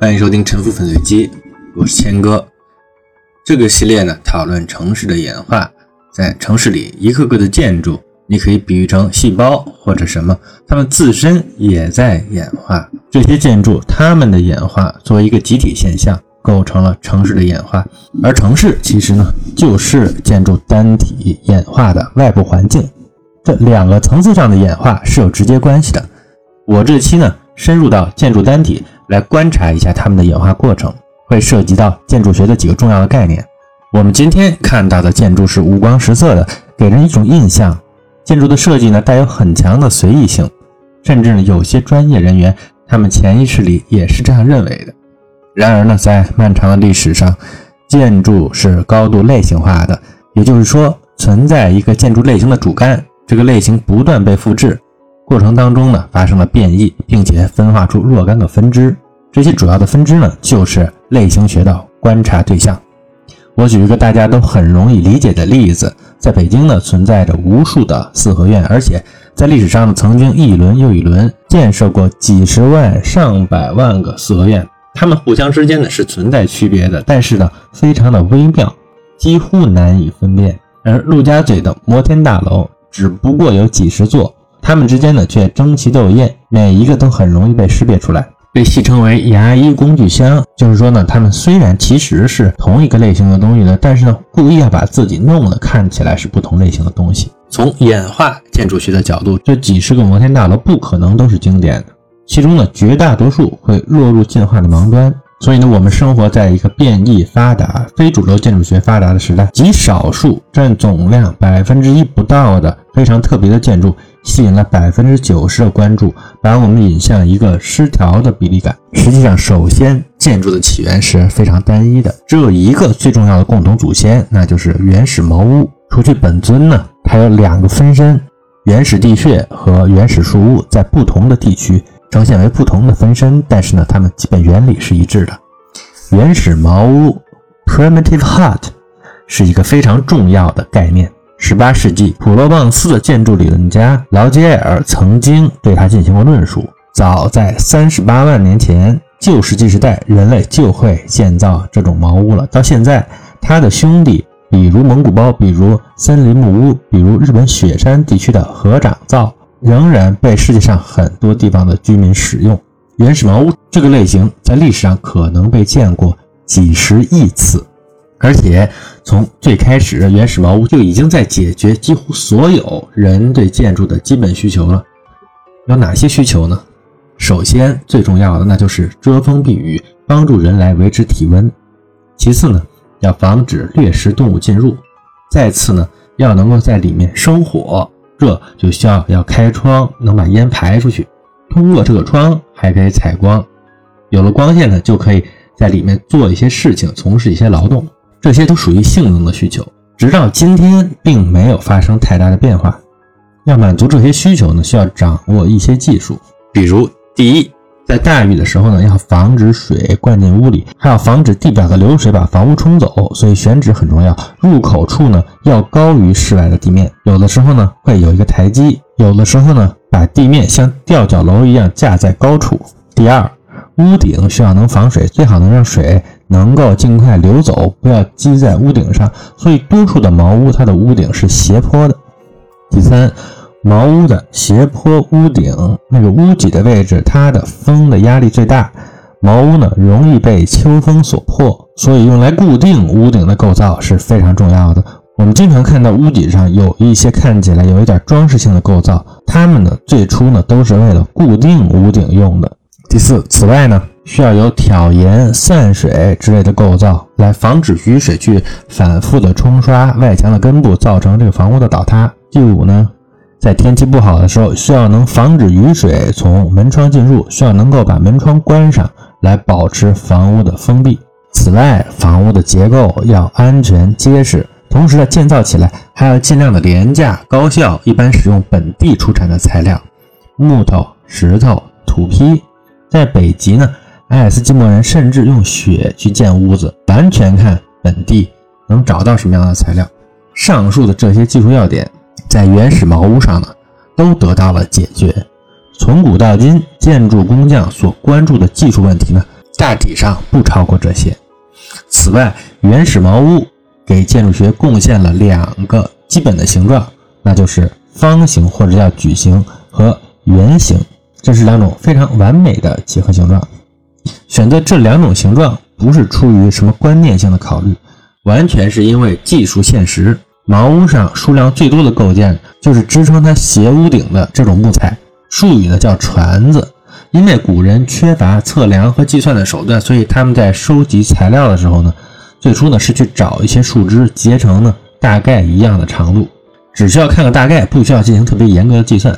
欢迎收听《沉浮粉碎机》，我是谦哥。这个系列呢，讨论城市的演化。在城市里，一个个的建筑，你可以比喻成细胞或者什么，它们自身也在演化。这些建筑，它们的演化作为一个集体现象，构成了城市的演化。而城市其实呢，就是建筑单体演化的外部环境。这两个层次上的演化是有直接关系的。我这期呢，深入到建筑单体。来观察一下它们的演化过程，会涉及到建筑学的几个重要的概念。我们今天看到的建筑是五光十色的，给人一种印象。建筑的设计呢，带有很强的随意性，甚至呢，有些专业人员他们潜意识里也是这样认为的。然而呢，在漫长的历史上，建筑是高度类型化的，也就是说，存在一个建筑类型的主干，这个类型不断被复制。过程当中呢，发生了变异，并且分化出若干个分支。这些主要的分支呢，就是类型学的观察对象。我举一个大家都很容易理解的例子：在北京呢，存在着无数的四合院，而且在历史上呢，曾经一轮又一轮建设过几十万、上百万个四合院。它们互相之间呢是存在区别的，但是呢，非常的微妙，几乎难以分辨。而陆家嘴的摩天大楼只不过有几十座。它们之间呢却争奇斗艳，每一个都很容易被识别出来，被戏称为牙医工具箱。就是说呢，它们虽然其实是同一个类型的东西呢，但是呢，故意要把自己弄得看起来是不同类型的东西。从演化建筑学的角度，这几十个摩天大楼不可能都是经典的，其中呢，绝大多数会落入进化的盲端。所以呢，我们生活在一个变异发达、非主流建筑学发达的时代，极少数占总量百分之一不到的非常特别的建筑，吸引了百分之九十的关注，把我们引向一个失调的比例感。实际上，首先建筑的起源是非常单一的，只有一个最重要的共同祖先，那就是原始茅屋。除去本尊呢，它有两个分身：原始地穴和原始树屋，在不同的地区。呈现为不同的分身，但是呢，它们基本原理是一致的。原始茅屋 （primitive hut） 是一个非常重要的概念。18世纪，普罗旺斯的建筑理论家劳杰尔曾经对它进行过论述。早在38万年前，旧石器时代，人类就会建造这种茅屋了。到现在，他的兄弟，比如蒙古包，比如森林木屋，比如日本雪山地区的合掌造。仍然被世界上很多地方的居民使用。原始茅屋这个类型在历史上可能被见过几十亿次，而且从最开始，原始茅屋就已经在解决几乎所有人对建筑的基本需求了。有哪些需求呢？首先，最重要的那就是遮风避雨，帮助人来维持体温。其次呢，要防止掠食动物进入。再次呢，要能够在里面生火。这就需要要开窗，能把烟排出去。通过这个窗还可以采光，有了光线呢，就可以在里面做一些事情，从事一些劳动。这些都属于性能的需求，直到今天并没有发生太大的变化。要满足这些需求呢，需要掌握一些技术，比如第一。在大雨的时候呢，要防止水灌进屋里，还要防止地表的流水把房屋冲走，所以选址很重要。入口处呢要高于室外的地面，有的时候呢会有一个台基，有的时候呢把地面像吊脚楼一样架在高处。第二，屋顶需要能防水，最好能让水能够尽快流走，不要积在屋顶上。所以多数的茅屋它的屋顶是斜坡的。第三。茅屋的斜坡屋顶，那个屋脊的位置，它的风的压力最大。茅屋呢，容易被秋风所破，所以用来固定屋顶的构造是非常重要的。我们经常看到屋顶上有一些看起来有一点装饰性的构造，它们呢，最初呢都是为了固定屋顶用的。第四，此外呢，需要有挑檐、散水之类的构造，来防止雨水去反复的冲刷外墙的根部，造成这个房屋的倒塌。第五呢。在天气不好的时候，需要能防止雨水从门窗进入，需要能够把门窗关上来保持房屋的封闭。此外，房屋的结构要安全结实，同时呢，建造起来还要尽量的廉价高效，一般使用本地出产的材料，木头、石头、土坯。在北极呢，爱斯基摩人甚至用雪去建屋子，完全看本地能找到什么样的材料。上述的这些技术要点。在原始茅屋上呢，都得到了解决。从古到今，建筑工匠所关注的技术问题呢，大体上不超过这些。此外，原始茅屋给建筑学贡献了两个基本的形状，那就是方形或者叫矩形和圆形，这是两种非常完美的几何形状。选择这两种形状不是出于什么观念性的考虑，完全是因为技术现实。茅屋上数量最多的构件就是支撑它斜屋顶的这种木材，术语呢叫椽子。因为古人缺乏测量和计算的手段，所以他们在收集材料的时候呢，最初呢是去找一些树枝结成呢大概一样的长度，只需要看个大概，不需要进行特别严格的计算。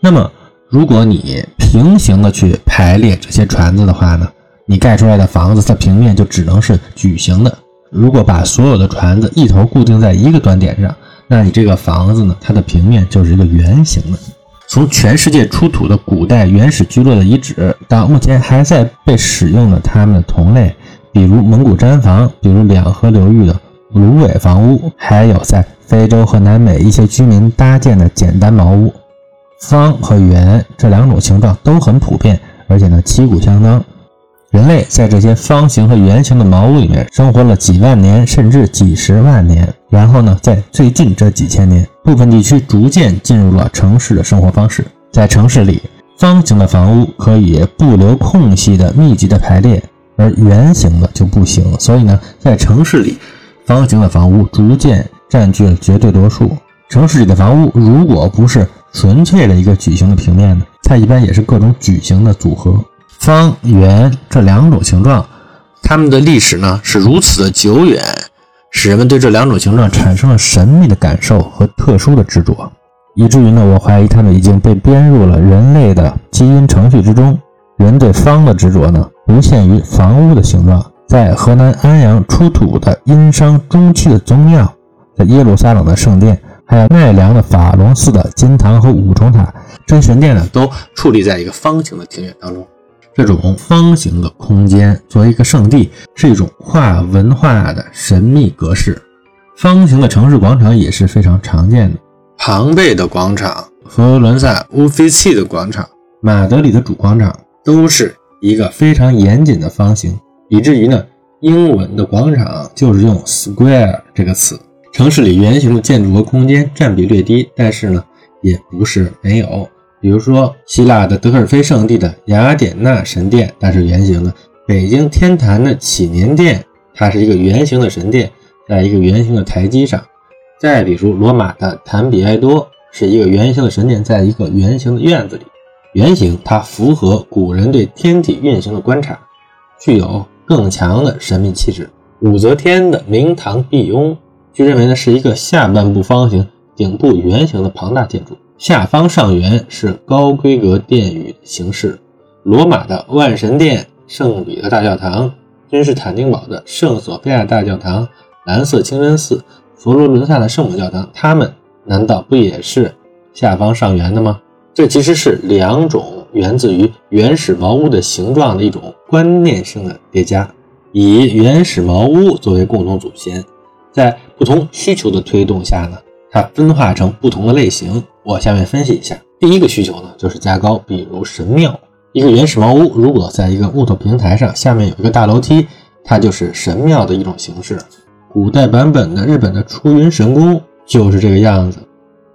那么，如果你平行的去排列这些椽子的话呢，你盖出来的房子它平面就只能是矩形的。如果把所有的椽子一头固定在一个端点上，那你这个房子呢，它的平面就是一个圆形的。从全世界出土的古代原始居落的遗址，到目前还在被使用的它们的同类，比如蒙古毡房，比如两河流域的芦苇房屋，还有在非洲和南美一些居民搭建的简单茅屋，方和圆这两种形状都很普遍，而且呢旗鼓相当。人类在这些方形和圆形的茅屋里面生活了几万年，甚至几十万年。然后呢，在最近这几千年，部分地区逐渐进入了城市的生活方式。在城市里，方形的房屋可以不留空隙的密集的排列，而圆形的就不行。所以呢，在城市里，方形的房屋逐渐占据了绝对多数。城市里的房屋如果不是纯粹的一个矩形的平面呢，它一般也是各种矩形的组合。方、圆这两种形状，它们的历史呢是如此的久远，使人们对这两种形状产生了神秘的感受和特殊的执着，以至于呢，我怀疑它们已经被编入了人类的基因程序之中。人对方的执着呢，不限于房屋的形状，在河南安阳出土的殷商中期的宗庙，在耶路撒冷的圣殿，还有奈良的法隆寺的金堂和五重塔，这些神殿呢，都矗立在一个方形的庭院当中。这种方形的空间作为一个圣地，是一种跨文化的神秘格式。方形的城市广场也是非常常见的。庞贝的广场、佛罗伦萨乌菲契的广场、马德里的主广场，都是一个非常严谨的方形，以至于呢，英文的广场就是用 square 这个词。城市里圆形的建筑和空间占比略低，但是呢，也不是没有。比如说，希腊的德尔菲圣地的雅典娜神殿，它是圆形的；北京天坛的祈年殿，它是一个圆形的神殿，在一个圆形的台基上。再比如，罗马的坦比埃多是一个圆形的神殿，在一个圆形的院子里。圆形它符合古人对天体运行的观察，具有更强的神秘气质。武则天的明堂碧雍，据认为呢是一个下半部方形、顶部圆形的庞大建筑。下方上圆是高规格殿宇形式，罗马的万神殿、圣彼得大教堂、君士坦丁堡的圣索菲亚大教堂、蓝色清真寺、佛罗伦萨的圣母教堂，它们难道不也是下方上圆的吗？这其实是两种源自于原始茅屋的形状的一种观念性的叠加，以原始茅屋作为共同祖先，在不同需求的推动下呢，它分化成不同的类型。我下面分析一下，第一个需求呢，就是加高，比如神庙。一个原始茅屋如果在一个木头平台上，下面有一个大楼梯，它就是神庙的一种形式。古代版本的日本的出云神宫就是这个样子。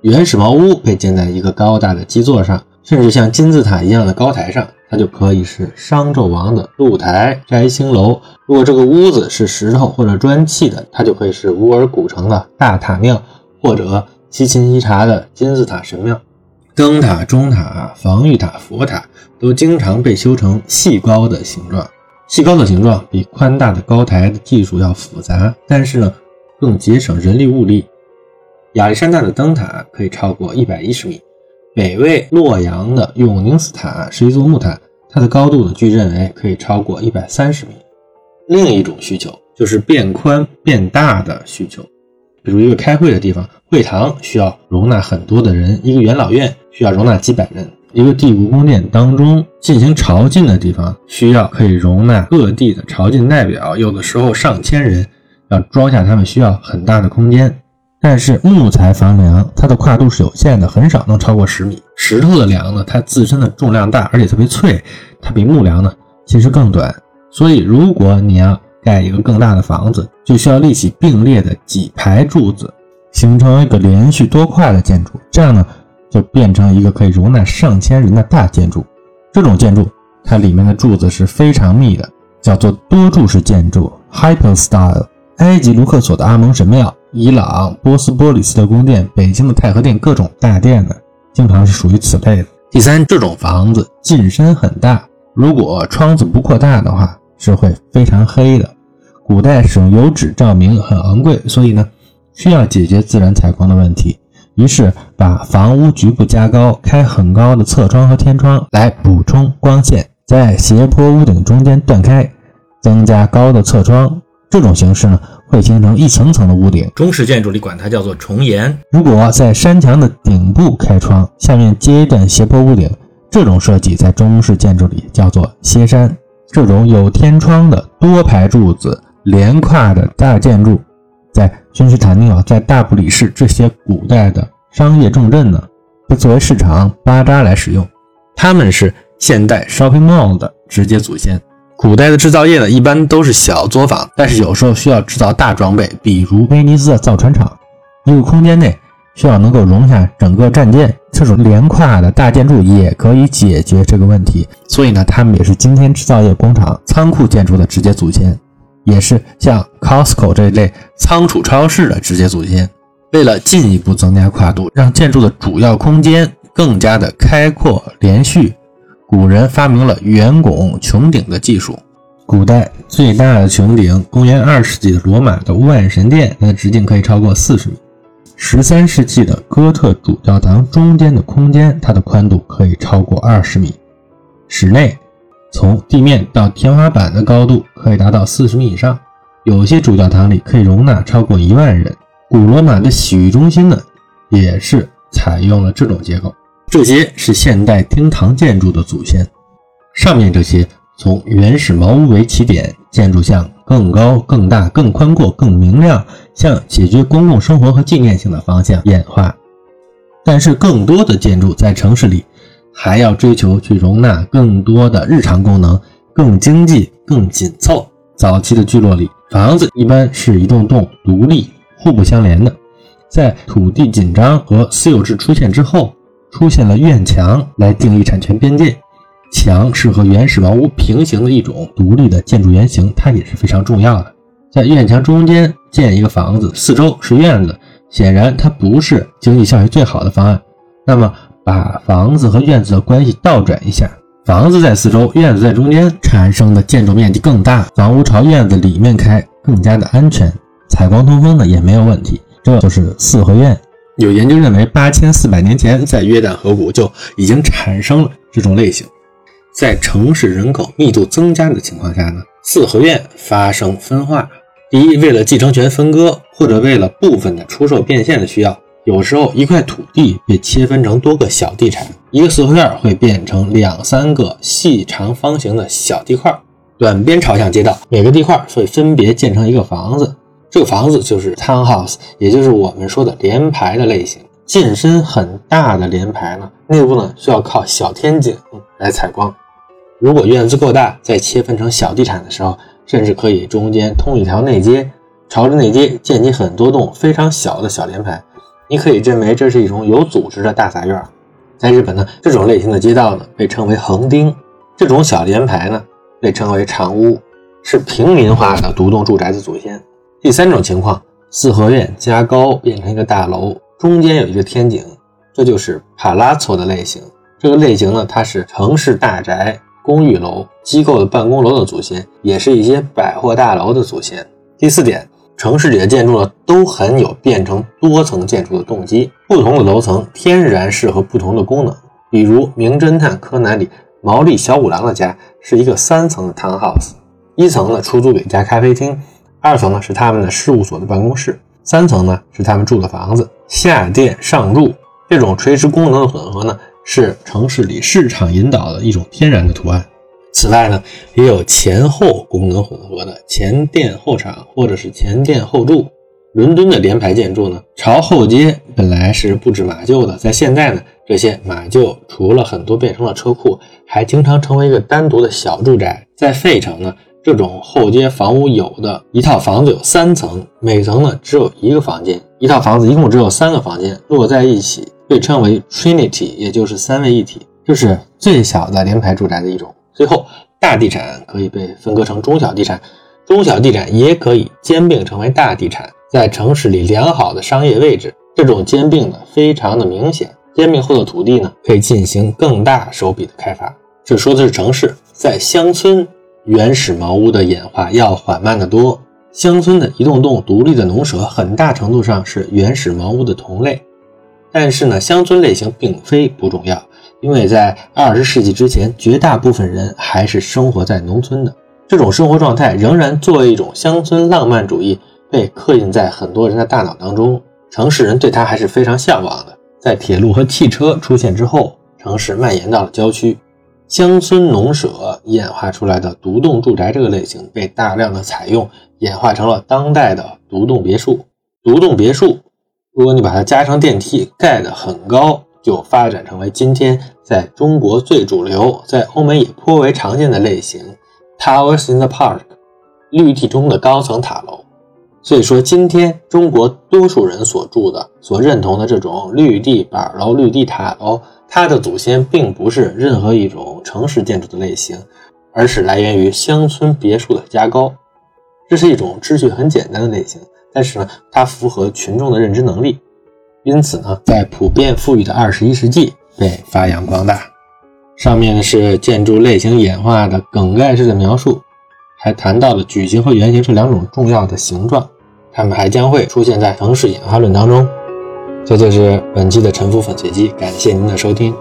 原始茅屋被建在一个高大的基座上，甚至像金字塔一样的高台上，它就可以是商纣王的露台、摘星楼。如果这个屋子是石头或者砖砌的，它就可以是乌尔古城的大塔庙，或者。西秦西察的金字塔神庙，灯塔、钟塔、防御塔、佛塔都经常被修成细高的形状。细高的形状比宽大的高台的技术要复杂，但是呢，更节省人力物力。亚历山大的灯塔可以超过一百一十米，北魏洛阳的永宁寺塔是一座木塔，它的高度呢，据认为可以超过一百三十米。另一种需求就是变宽变大的需求。比如一个开会的地方，会堂需要容纳很多的人；一个元老院需要容纳几百人；一个地故宫殿当中进行朝觐的地方，需要可以容纳各地的朝觐代表，有的时候上千人，要装下他们需要很大的空间。但是木材房梁它的跨度是有限的，很少能超过十米。石头的梁呢，它自身的重量大，而且特别脆，它比木梁呢其实更短。所以，如果你要盖一个更大的房子，就需要立起并列的几排柱子，形成一个连续多块的建筑，这样呢，就变成一个可以容纳上千人的大建筑。这种建筑，它里面的柱子是非常密的，叫做多柱式建筑 （hypostyle）。埃及卢克索的阿蒙神庙、伊朗波斯波里斯的宫殿、北京的太和殿，各种大殿呢，经常是属于此类的。第三，这种房子进深很大，如果窗子不扩大的话，是会非常黑的。古代使用油纸照明很昂贵，所以呢，需要解决自然采光的问题，于是把房屋局部加高，开很高的侧窗和天窗来补充光线，在斜坡屋顶中间断开，增加高的侧窗。这种形式呢，会形成一层层的屋顶。中式建筑里管它叫做重檐。如果在山墙的顶部开窗，下面接一段斜坡屋顶，这种设计在中式建筑里叫做歇山。这种有天窗的多排柱子连跨的大建筑，在君士坦丁堡、在大不里士这些古代的商业重镇呢，被作为市场巴扎来使用。他们是现代 shopping mall 的直接祖先。古代的制造业呢，一般都是小作坊，但是有时候需要制造大装备，比如威尼斯的造船厂。一个空间内需要能够容下整个战舰，这种连跨的大建筑也可以解决这个问题。所以呢，他们也是今天制造业工厂、仓库建筑的直接祖先，也是像 Costco 这一类仓储超市的直接祖先。为了进一步增加跨度，让建筑的主要空间更加的开阔连续。古人发明了圆拱穹顶的技术。古代最大的穹顶，公元二世纪的罗马的万神殿，它的直径可以超过四十米。十三世纪的哥特主教堂中间的空间，它的宽度可以超过二十米。室内从地面到天花板的高度可以达到四十米以上。有些主教堂里可以容纳超过一万人。古罗马的洗浴中心呢，也是采用了这种结构。这些是现代厅堂建筑的祖先。上面这些从原始茅屋为起点，建筑向更高、更大、更宽阔、更明亮，向解决公共生活和纪念性的方向演化。但是，更多的建筑在城市里还要追求去容纳更多的日常功能，更经济、更紧凑。早期的聚落里，房子一般是一栋栋独立、互不相连的。在土地紧张和私有制出现之后，出现了院墙来定义产权边界，墙是和原始房屋平行的一种独立的建筑原型，它也是非常重要的。在院墙中间建一个房子，四周是院子，显然它不是经济效益最好的方案。那么，把房子和院子的关系倒转一下，房子在四周，院子在中间，产生的建筑面积更大，房屋朝院子里面开，更加的安全，采光通风呢也没有问题。这就是四合院。有研究认为，八千四百年前在约旦河谷就已经产生了这种类型。在城市人口密度增加的情况下呢，四合院发生分化。第一，为了继承权分割，或者为了部分的出售变现的需要，有时候一块土地被切分成多个小地产，一个四合院会变成两三个细长方形的小地块，短边朝向街道，每个地块会分别建成一个房子。这个房子就是 townhouse，也就是我们说的连排的类型。进深很大的连排呢，内部呢需要靠小天井来采光。如果院子够大，在切分成小地产的时候，甚至可以中间通一条内街，朝着内街建起很多栋非常小的小连排。你可以认为这是一种有组织的大杂院。在日本呢，这种类型的街道呢被称为横丁，这种小连排呢被称为长屋，是平民化的独栋住宅的祖先。第三种情况，四合院加高变成一个大楼，中间有一个天井，这就是帕拉措的类型。这个类型呢，它是城市大宅、公寓楼、机构的办公楼的祖先，也是一些百货大楼的祖先。第四点，城市里的建筑呢，都很有变成多层建筑的动机。不同的楼层天然适合不同的功能。比如《名侦探柯南》里毛利小五郎的家是一个三层的 townhouse，一层呢出租给一家咖啡厅。二层呢是他们的事务所的办公室，三层呢是他们住的房子。下电上住这种垂直功能的混合呢，是城市里市场引导的一种天然的图案。此外呢，也有前后功能混合的前店后厂或者是前店后住。伦敦的联排建筑呢，朝后街本来是布置马厩的，在现在呢，这些马厩除了很多变成了车库，还经常成为一个单独的小住宅。在费城呢。这种后街房屋有的一套房子有三层，每层呢只有一个房间，一套房子一共只有三个房间摞在一起，被称为 Trinity，也就是三位一体，这是最小的联排住宅的一种。最后，大地产可以被分割成中小地产，中小地产也可以兼并成为大地产，在城市里良好的商业位置，这种兼并呢非常的明显，兼并后的土地呢可以进行更大手笔的开发。这说的是城市，在乡村。原始茅屋的演化要缓慢得多。乡村的一栋栋独立的农舍，很大程度上是原始茅屋的同类。但是呢，乡村类型并非不重要，因为在二十世纪之前，绝大部分人还是生活在农村的。这种生活状态仍然作为一种乡村浪漫主义被刻印在很多人的大脑当中。城市人对它还是非常向往的。在铁路和汽车出现之后，城市蔓延到了郊区。乡村农舍演化出来的独栋住宅这个类型被大量的采用，演化成了当代的独栋别墅。独栋别墅，如果你把它加上电梯，盖得很高，就发展成为今天在中国最主流，在欧美也颇为常见的类型：towers in the park，绿地中的高层塔楼。所以说，今天中国多数人所住的、所认同的这种绿地板楼、绿地塔楼。它的祖先并不是任何一种城市建筑的类型，而是来源于乡村别墅的加高。这是一种秩序很简单的类型，但是呢，它符合群众的认知能力，因此呢，在普遍富裕的二十一世纪被发扬光大。上面呢是建筑类型演化的梗概式的描述，还谈到了矩形和圆形这两种重要的形状，它们还将会出现在城市演化论当中。这就是本期的沉浮粉碎机，感谢您的收听。